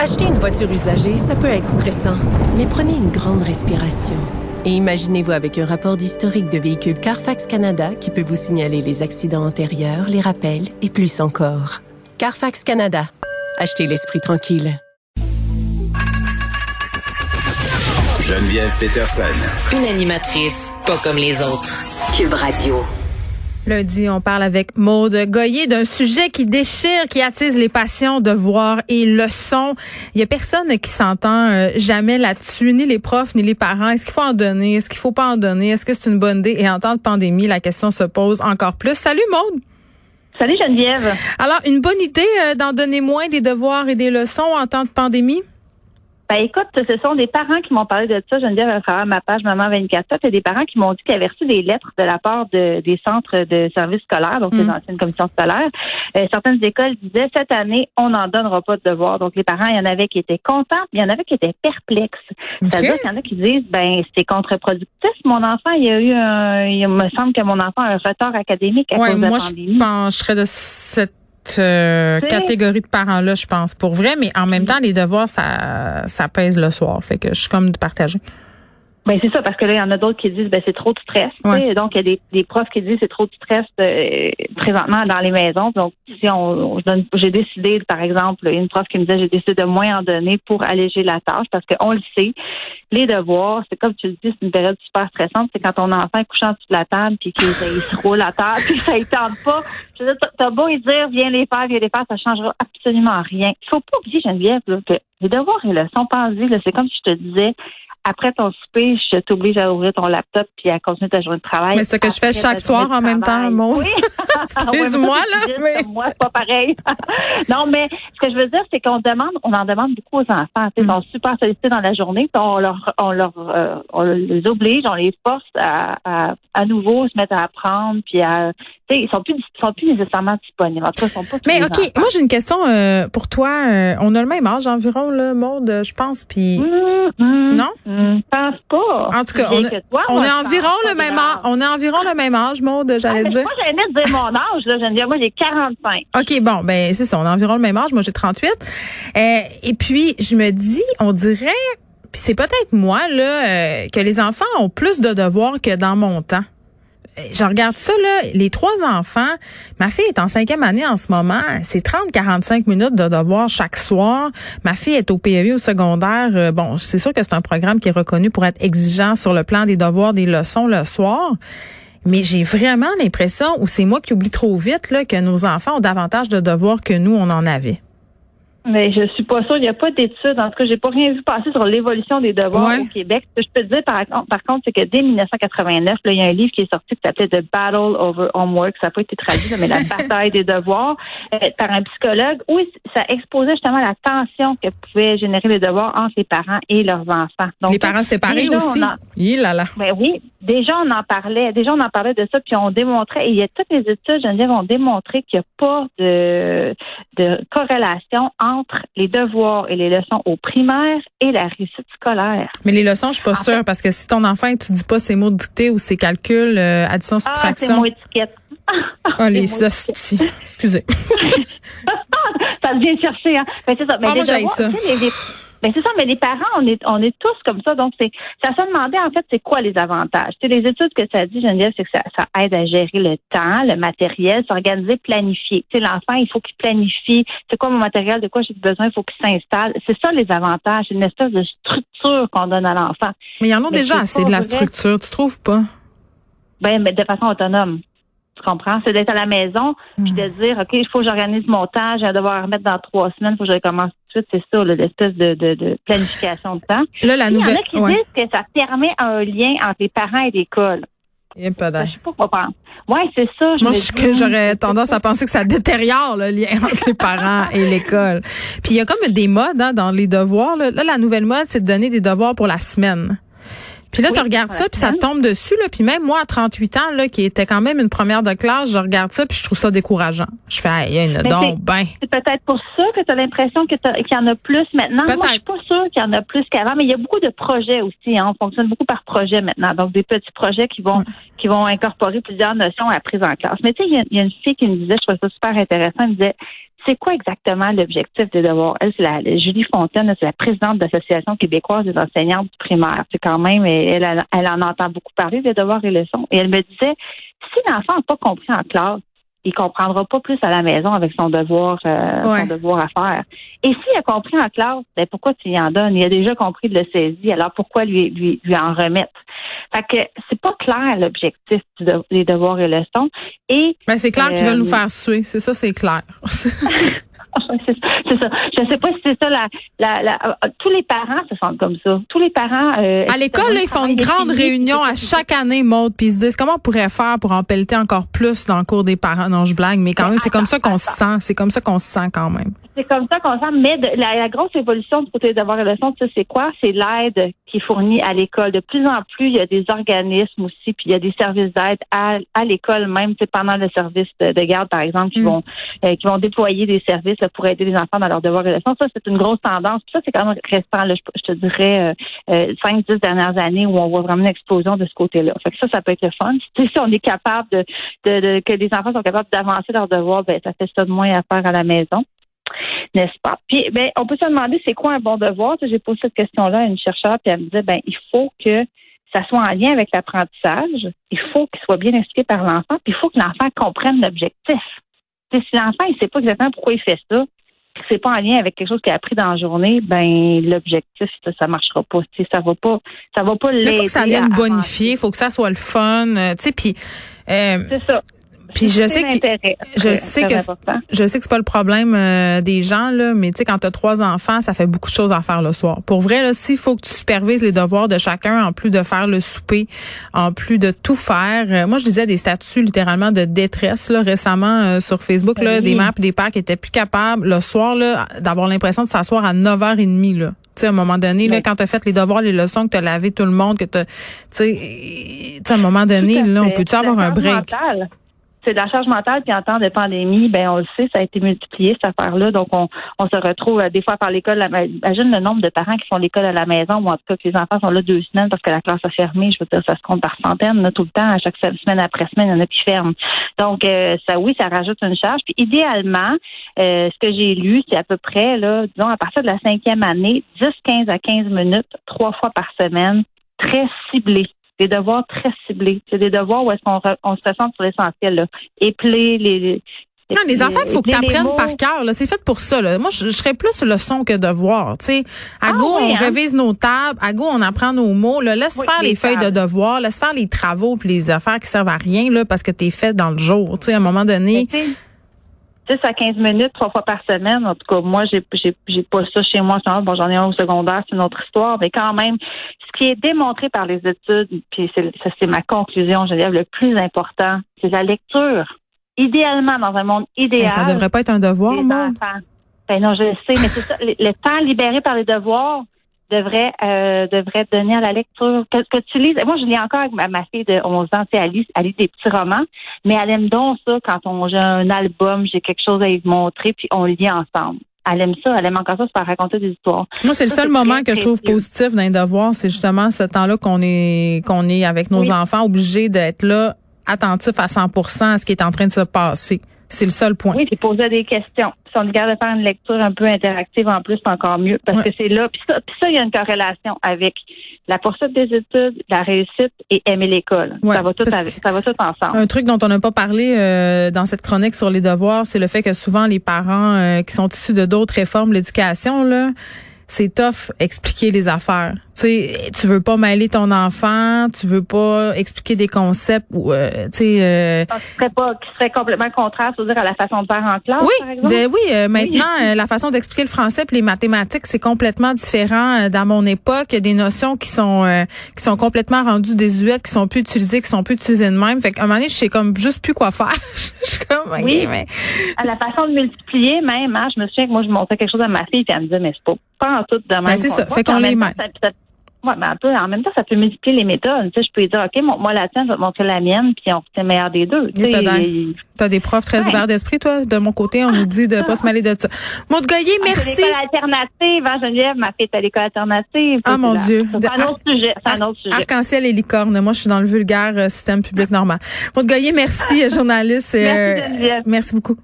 Acheter une voiture usagée, ça peut être stressant, mais prenez une grande respiration. Et imaginez-vous avec un rapport d'historique de véhicule Carfax Canada qui peut vous signaler les accidents antérieurs, les rappels et plus encore. Carfax Canada. Achetez l'esprit tranquille. Geneviève Peterson. Une animatrice pas comme les autres. Cube Radio. Lundi, on parle avec Maude Goyer d'un sujet qui déchire, qui attise les passions, devoirs et leçons. Il y a personne qui s'entend euh, jamais là-dessus, ni les profs, ni les parents. Est-ce qu'il faut en donner? Est-ce qu'il faut pas en donner? Est-ce que c'est une bonne idée? Et en temps de pandémie, la question se pose encore plus. Salut Maude! Salut Geneviève. Alors, une bonne idée euh, d'en donner moins des devoirs et des leçons en temps de pandémie? Ben écoute, ce sont des parents qui m'ont parlé de ça. Geneviève à travers ma page Maman 24 Il y des parents qui m'ont dit qu'ils avaient reçu des lettres de la part de, des centres de services scolaires, donc les mm. anciennes commissions scolaires. Euh, certaines écoles disaient cette année, on n'en donnera pas de devoirs. Donc les parents, il y en avait qui étaient contents, mais il y en avait qui étaient perplexes. C'est-à-dire qu'il y en a qui disent, ben c'est contre-productif. Mon enfant, il y a eu un, il me semble que mon enfant a un retard académique à cause de la pandémie. Moi, je pencherais de cette euh, catégorie de parents-là, je pense, pour vrai. Mais en même temps, les devoirs, ça, ça pèse le soir. Fait que je suis comme partagée. Ben c'est ça, parce que là, il y en a d'autres qui disent ben c'est trop de stress. Donc, il y a des, des profs qui disent c'est trop de stress euh, présentement dans les maisons. Donc, si on, j'ai décidé, par exemple, une prof qui me disait j'ai décidé de moins en donner pour alléger la tâche, parce qu'on le sait, les devoirs, c'est comme tu le dis, c'est une période super stressante. C'est quand ton enfant est couchant sur la table puis qu'il se roule à terre puis ça ne tente pas. Je veux dire, t'as beau lui dire viens les faire, viens les faire, ça changera absolument rien. Il faut pas oublier, Geneviève, là, que les devoirs et leçons, pense c'est comme si je te disais après ton souper, je t'oblige à ouvrir ton laptop puis à continuer ta journée de travail. Mais ce que je fais chaque soir en même temps, mon. Oui. Excuse-moi, là. Mais... Moi, c'est pas pareil. non, mais ce que je veux dire, c'est qu'on demande, on en demande beaucoup aux enfants. Ils sont mm. super sollicités dans la journée, puis on leur, on leur, euh, on les oblige, on les force à, à, à nouveau se mettre à apprendre, puis à, ils sont plus, sont plus nécessairement disponibles. En tout cas, ils sont pas. Mais ok, moi j'ai une question euh, pour toi. Euh, on a le même âge environ, le monde, je pense, puis mm, mm, non? Je pense pas. En tout cas, on, on est environ le même âge. On est environ le même âge, Maud, j'allais ah, dire. Moi, j'allais dire mon âge, là. dire, moi, j'ai 45. OK, bon, ben, c'est ça. On est environ le même âge. Moi, j'ai 38. Euh, et puis, je me dis, on dirait, puis c'est peut-être moi, là, euh, que les enfants ont plus de devoirs que dans mon temps je regarde ça, là, les trois enfants, ma fille est en cinquième année en ce moment, c'est 30-45 minutes de devoir chaque soir. Ma fille est au PEV au secondaire. Euh, bon, c'est sûr que c'est un programme qui est reconnu pour être exigeant sur le plan des devoirs, des leçons le soir. Mais j'ai vraiment l'impression, ou c'est moi qui oublie trop vite, là, que nos enfants ont davantage de devoirs que nous, on en avait. Mais je suis pas sûre. Il n'y a pas d'études. En tout cas, j'ai pas rien vu passer sur l'évolution des devoirs au Québec. Ce que je peux te dire, par, par contre, c'est que dès 1989, il y a un livre qui est sorti qui s'appelait The Battle Over Homework. Ça n'a pas été traduit, mais la bataille des devoirs euh, par un psychologue où ça exposait justement la tension que pouvaient générer les devoirs entre les parents et leurs enfants. Donc, les parents séparés aussi. Il là là. Ben oui. Déjà, on en parlait. Déjà, on en parlait de ça, puis on démontrait, et il y a toutes les études, dire, ont démontré qu'il n'y a pas de, de corrélation entre les devoirs et les leçons au primaire et la réussite scolaire. Mais les leçons, je suis pas sûre, parce que si ton enfant étudie pas ses mots dictés ou ses calculs, euh, addition, subtraction. Ah, mots étiquette. Ah, les hosties. Excusez. ça devient chercher, hein. Ben, c'est ça. Mais ah, moi, j'ai ça. Ben c'est ça, mais les parents, on est, on est tous comme ça. Donc, c'est, ça se demandait en fait, c'est quoi les avantages? Tu les études que ça dit, Geneviève, c'est que ça, ça, aide à gérer le temps, le matériel, s'organiser, planifier. Tu sais, l'enfant, il faut qu'il planifie. C'est quoi mon matériel, de quoi j'ai besoin, il faut qu'il s'installe. C'est ça les avantages. C'est une espèce de structure qu'on donne à l'enfant. Mais il y en a déjà assez de la structure, tu trouves pas? Ben, mais de façon autonome. Tu comprends? C'est d'être à la maison, puis de hmm. dire, OK, il faut que j'organise mon temps, je vais devoir remettre dans trois semaines, il faut que je recommence suite. C'est ça, l'espèce de, de, de, planification de temps. Là, la nouvelle. Il y en a qui disent que ça permet un lien entre les parents et l'école. Je pas Je sais pas quoi penser. Oui, c'est ça. Moi, j'aurais tendance à penser que ça détériore le lien entre les parents et l'école. Puis il y a comme des modes hein, dans les devoirs. Là, la nouvelle mode, c'est de donner des devoirs pour la semaine. Puis là, tu regardes ça, puis ça tombe dessus. Là, puis même moi, à 38 ans, là, qui était quand même une première de classe, je regarde ça, puis je trouve ça décourageant. Je fais, il y a donc ben. C'est peut-être pour ça que tu as l'impression qu'il y en a plus maintenant. Moi, je suis pas sûre qu'il y en a plus qu'avant, mais il y a beaucoup de projets aussi. Hein. On fonctionne beaucoup par projet maintenant. Donc, des petits projets qui vont qui vont incorporer plusieurs notions à prise en classe. Mais tu sais, il y, a une fille qui me disait, je trouvais ça super intéressant, elle me disait, c'est quoi exactement l'objectif des devoirs? Elle, c'est la, Julie Fontaine, c'est la présidente de l'Association québécoise des enseignantes du primaire. C'est quand même, elle, elle, en entend beaucoup parler des devoirs et leçons. Et elle me disait, si l'enfant n'a pas compris en classe, il comprendra pas plus à la maison avec son devoir, euh, son devoir à faire. Et s'il a compris en classe, ben pourquoi tu y en donnes? Il a déjà compris de le saisir, alors pourquoi lui, lui, lui en remettre? Fait que c'est pas clair l'objectif des devoirs et leçons. Et ben, c'est clair qu'ils veulent nous euh, faire suer, c'est ça, c'est clair. c'est ça. Je ne sais pas si c'est ça. La, la, la, euh, tous les parents se sentent comme ça. Tous les parents. Euh, à l'école, ils font une grande réunion à chaque année, mode, puis ils se disent comment on pourrait faire pour en pelleter encore plus dans le cours des parents? Non, je blague, mais quand même, c'est comme ça qu'on se sent. C'est comme ça qu'on se sent quand même. C'est comme ça qu'on sent. Mais la, grosse évolution du côté des devoirs et leçons, c'est quoi? C'est l'aide qui est fournie à l'école. De plus en plus, il y a des organismes aussi, puis il y a des services d'aide à, à l'école même, pendant le service de, garde, par exemple, qui mm. vont euh, qui vont déployer des services pour aider les enfants dans leurs devoirs et leçons. Ça, c'est une grosse tendance. ça, c'est quand même récent, là, je, te dirais, euh, euh, cinq, dix dernières années où on voit vraiment une explosion de ce côté-là. Fait que ça, ça peut être le fun. Si, on est capable de, de, que les enfants sont capables d'avancer leurs devoirs, ben ça fait ça de moins à faire à la maison n'est-ce pas? Puis, ben, on peut se demander c'est quoi un bon devoir? J'ai posé cette question-là à une chercheure, puis elle me disait, ben, il faut que ça soit en lien avec l'apprentissage. Il faut qu'il soit bien expliqué par l'enfant, puis il faut que l'enfant comprenne l'objectif. si l'enfant, il sait pas exactement pourquoi il fait ça, c'est pas en lien avec quelque chose qu'il a appris dans la journée, ben l'objectif ça, ça marchera pas. Ça va pas, ça va pas l'aider. Il faut que ça vienne bonifier, il faut que ça soit le fun, euh, tu sais. Puis euh, c'est ça. Puis je sais que je sais que je sais que c'est pas le problème euh, des gens là, mais tu sais quand tu as trois enfants, ça fait beaucoup de choses à faire le soir. Pour vrai là, s'il faut que tu supervises les devoirs de chacun en plus de faire le souper, en plus de tout faire. Euh, moi je disais des statuts littéralement de détresse là récemment euh, sur Facebook là, des mères et des pères qui étaient plus capables le soir là d'avoir l'impression de s'asseoir à 9h30 là. Tu sais, à un moment donné, là, quand tu as fait les devoirs, les leçons, que tu as lavé tout le monde, que tu sais, à un moment donné, là, on peut-tu avoir un break? C'est de la charge mentale, puis en temps de pandémie, ben on le sait, ça a été multiplié cette affaire-là. Donc on, on se retrouve euh, des fois par l'école. Imagine le nombre de parents qui font l'école à la maison, ou en tout cas que les enfants sont là deux semaines parce que la classe a fermé. Je veux dire, ça se compte par centaines, là, tout le temps, à chaque semaine après semaine, il y en a qui ferment. Donc euh, ça, oui, ça rajoute une charge. Puis idéalement, euh, ce que j'ai lu, c'est à peu près là, disons à partir de la cinquième année, 10, 15 à 15 minutes, trois fois par semaine, très ciblé des devoirs très ciblés. C'est des devoirs où est-ce qu'on on se ressent sur l'essentiel. Épeler les, non, les enfants, il faut que tu apprennes par cœur. C'est fait pour ça. Là. Moi, je, serais plus leçon que devoir. sais, À ah go, on hein? révise nos tables. À go, on apprend nos mots. Là. Laisse faire les, feuilles de devoir. Laisse faire les travaux puis les affaires qui servent à rien là, parce que tu es fait dans le jour. sais, à un moment donné... 10 à 15 minutes, trois fois par semaine. En tout cas, moi, j'ai, j'ai, pas ça chez moi. Bon, j'en ai un au secondaire, c'est une autre histoire. Mais quand même, ce qui est démontré par les études, puis c'est, ça, c'est ma conclusion, je dire, le plus important, c'est la lecture. Idéalement, dans un monde idéal. Mais ça devrait pas être un devoir, moi. Ben non, je sais, mais c'est ça. le temps libéré par les devoirs, devrait euh, devrait donner à la lecture. Que, que tu lises. Moi, je lis encore avec ma, fille de 11 ans, elle lit, elle lit des petits romans, mais elle aime donc ça quand on j'ai un album, j'ai quelque chose à lui montrer, puis on lit ensemble. Elle aime ça, elle aime encore ça, c'est faire raconter des histoires. Moi, c'est le seul moment que je trouve positif d'un devoir, c'est justement ce temps-là qu'on est qu'on est avec nos enfants, obligés d'être là, attentifs à 100% à ce qui est en train de se passer. C'est le seul point. Oui, c'est poser des questions. Si on regarde de faire une lecture un peu interactive en plus, c'est encore mieux parce que c'est là. Puis ça, puis ça, il y a une corrélation avec la poursuite des études, la réussite et aimer l'école. ça va tout ça va tout ensemble. Un truc dont on n'a pas parlé euh, dans cette chronique sur les devoirs, c'est le fait que souvent les parents euh, qui sont issus de d'autres réformes de l'éducation là, c'est tough expliquer les affaires. Tu sais, tu veux pas mêler ton enfant, tu veux pas expliquer des concepts ou euh, tu sais euh, serait pas qui serait complètement contraire, cest dire à la façon de faire en classe oui, par exemple. oui, euh, maintenant euh, la façon d'expliquer le français et les mathématiques, c'est complètement différent dans mon époque, il y a des notions qui sont qui sont complètement rendues désuètes, qui sont plus utilisées, qui sont plus utilisées de même. Fait qu'à un moment donné, je sais comme juste plus quoi faire. je suis comme oui. mais à la façon de multiplier même, hein, je me souviens que moi je montrais quelque chose à ma fille et elle me disait mais c'est pas pas en tout de ben, même. c'est ça. Fait qu'on les met. Ouais, ben, en même temps, ça peut multiplier les méthodes. Tu sais, je peux dire, OK, moi, la tienne, je vais te montrer la mienne, puis on fait meilleur des deux. Tu as, des profs très ouverts d'esprit, toi? De mon côté, on nous dit de pas se mêler de ça. Maud Goyer, ah, merci. C'est l'école alternative, hein, Geneviève, ma fille est à l'école alternative. Ah, mon Dieu. C'est un autre sujet. C'est un autre sujet. Arc-en-ciel et licorne. Moi, je suis dans le vulgaire euh, système public normal. Maud Goyer, merci, journaliste. merci, euh, merci beaucoup.